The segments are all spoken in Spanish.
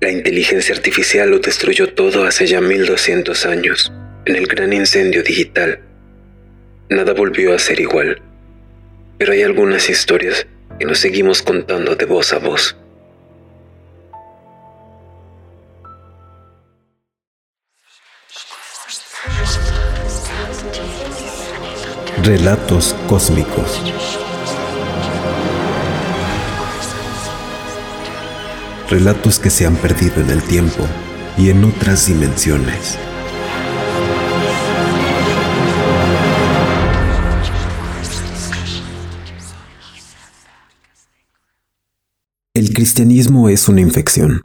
La inteligencia artificial lo destruyó todo hace ya 1200 años, en el gran incendio digital. Nada volvió a ser igual, pero hay algunas historias que nos seguimos contando de voz a voz. Relatos cósmicos. Relatos que se han perdido en el tiempo y en otras dimensiones. El cristianismo es una infección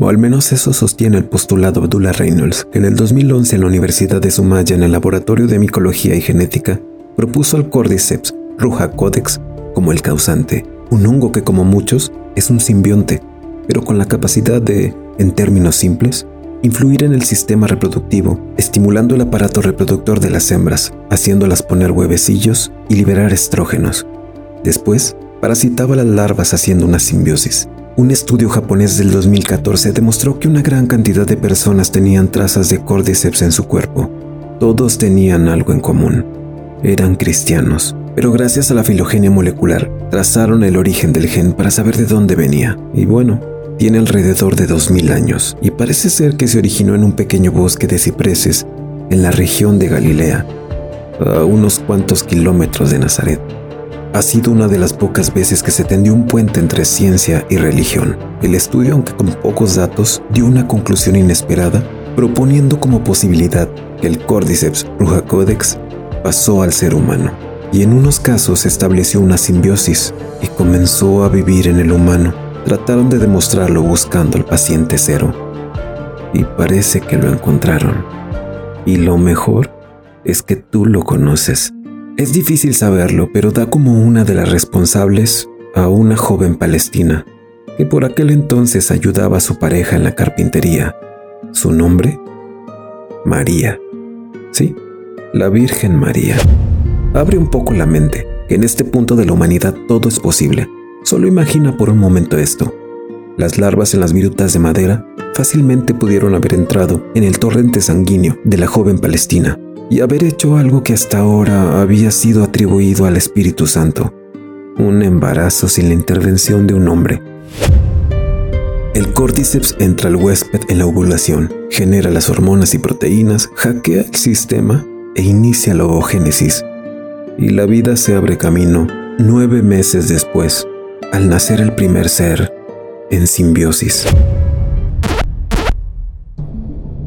o al menos eso sostiene el postulado Abdullah Reynolds, que en el 2011 en la Universidad de Sumaya en el Laboratorio de Micología y Genética propuso al Cordyceps ruja codex como el causante, un hongo que como muchos es un simbionte, pero con la capacidad de, en términos simples, influir en el sistema reproductivo, estimulando el aparato reproductor de las hembras, haciéndolas poner huevecillos y liberar estrógenos. Después, parasitaba las larvas haciendo una simbiosis. Un estudio japonés del 2014 demostró que una gran cantidad de personas tenían trazas de cordyceps en su cuerpo. Todos tenían algo en común. Eran cristianos, pero gracias a la filogenia molecular trazaron el origen del gen para saber de dónde venía. Y bueno, tiene alrededor de 2000 años y parece ser que se originó en un pequeño bosque de cipreses en la región de Galilea, a unos cuantos kilómetros de Nazaret ha sido una de las pocas veces que se tendió un puente entre ciencia y religión. El estudio, aunque con pocos datos, dio una conclusión inesperada, proponiendo como posibilidad que el Cordyceps rujacodex pasó al ser humano. Y en unos casos estableció una simbiosis y comenzó a vivir en el humano. Trataron de demostrarlo buscando al paciente cero. Y parece que lo encontraron. Y lo mejor es que tú lo conoces. Es difícil saberlo, pero da como una de las responsables a una joven palestina que por aquel entonces ayudaba a su pareja en la carpintería. ¿Su nombre? María. Sí, la Virgen María. Abre un poco la mente, en este punto de la humanidad todo es posible. Solo imagina por un momento esto. Las larvas en las virutas de madera fácilmente pudieron haber entrado en el torrente sanguíneo de la joven palestina y haber hecho algo que hasta ahora había sido atribuido al Espíritu Santo, un embarazo sin la intervención de un hombre. El cordyceps entra al huésped en la ovulación, genera las hormonas y proteínas, hackea el sistema e inicia la ovogénesis. Y la vida se abre camino nueve meses después, al nacer el primer ser en simbiosis.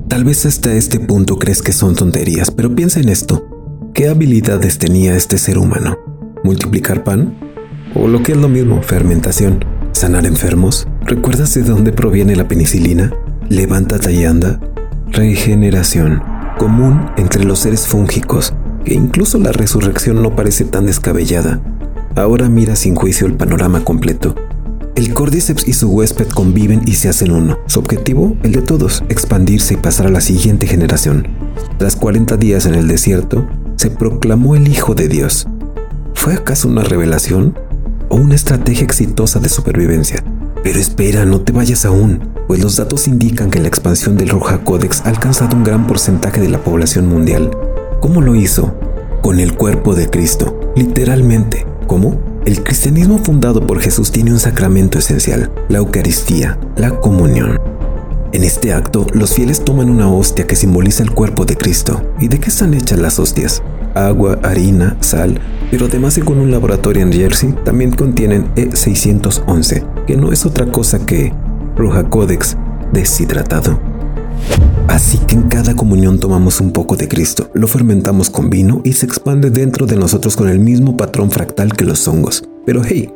Tal vez hasta este punto crees que son tonterías, pero piensa en esto. ¿Qué habilidades tenía este ser humano? ¿Multiplicar pan? O lo que es lo mismo, fermentación. ¿Sanar enfermos? ¿Recuerdas de dónde proviene la penicilina? Levántate y anda. Regeneración, común entre los seres fúngicos, que incluso la resurrección no parece tan descabellada. Ahora mira sin juicio el panorama completo. El Cordyceps y su huésped conviven y se hacen uno. Su objetivo, el de todos, expandirse y pasar a la siguiente generación. Tras 40 días en el desierto, se proclamó el Hijo de Dios. ¿Fue acaso una revelación o una estrategia exitosa de supervivencia? Pero espera, no te vayas aún, pues los datos indican que la expansión del Roja Codex ha alcanzado un gran porcentaje de la población mundial. ¿Cómo lo hizo? Con el cuerpo de Cristo, literalmente. ¿Cómo? El cristianismo fundado por Jesús tiene un sacramento esencial, la Eucaristía, la comunión. En este acto, los fieles toman una hostia que simboliza el cuerpo de Cristo. ¿Y de qué están hechas las hostias? Agua, harina, sal, pero además según un laboratorio en Jersey también contienen E611, que no es otra cosa que Roja Codex deshidratado. Así que en cada comunión tomamos un poco de Cristo, lo fermentamos con vino y se expande dentro de nosotros con el mismo patrón fractal que los hongos. Pero hey,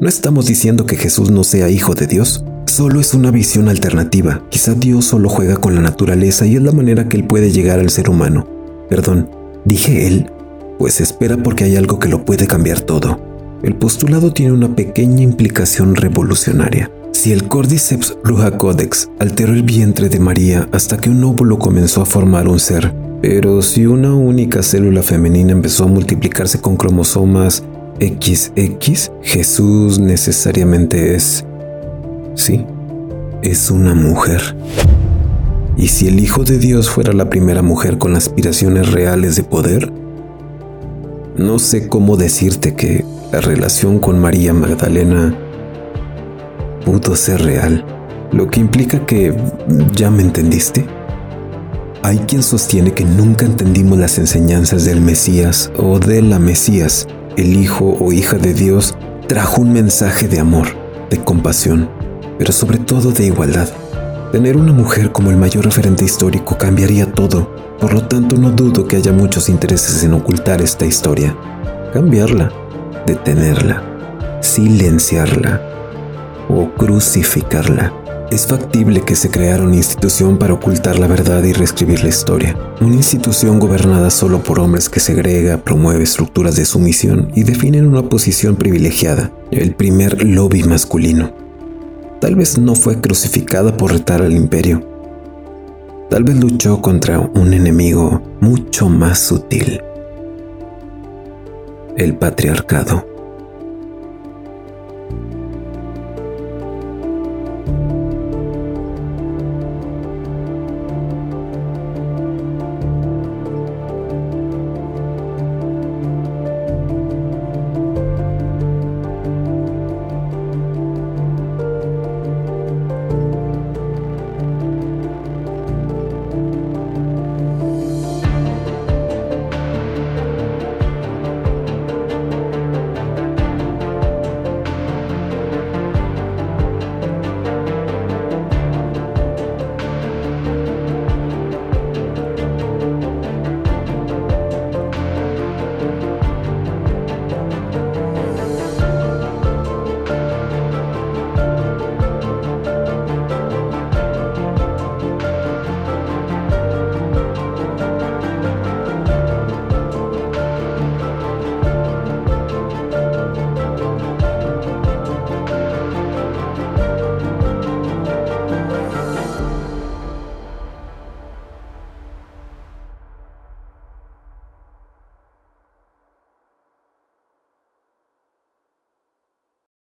no estamos diciendo que Jesús no sea hijo de Dios. Solo es una visión alternativa. Quizá Dios solo juega con la naturaleza y es la manera que Él puede llegar al ser humano. Perdón, dije Él, pues espera porque hay algo que lo puede cambiar todo. El postulado tiene una pequeña implicación revolucionaria. Si el Cordyceps codex alteró el vientre de María hasta que un óvulo comenzó a formar un ser, pero si una única célula femenina empezó a multiplicarse con cromosomas XX, Jesús necesariamente es... Sí, es una mujer. ¿Y si el Hijo de Dios fuera la primera mujer con aspiraciones reales de poder? No sé cómo decirte que la relación con María Magdalena pudo ser real, lo que implica que ya me entendiste. Hay quien sostiene que nunca entendimos las enseñanzas del Mesías o de la Mesías. El hijo o hija de Dios trajo un mensaje de amor, de compasión, pero sobre todo de igualdad. Tener una mujer como el mayor referente histórico cambiaría todo, por lo tanto no dudo que haya muchos intereses en ocultar esta historia, cambiarla, detenerla, silenciarla o crucificarla. Es factible que se creara una institución para ocultar la verdad y reescribir la historia. Una institución gobernada solo por hombres que segrega, promueve estructuras de sumisión y definen una posición privilegiada, el primer lobby masculino. Tal vez no fue crucificada por retar al imperio. Tal vez luchó contra un enemigo mucho más sutil. El patriarcado.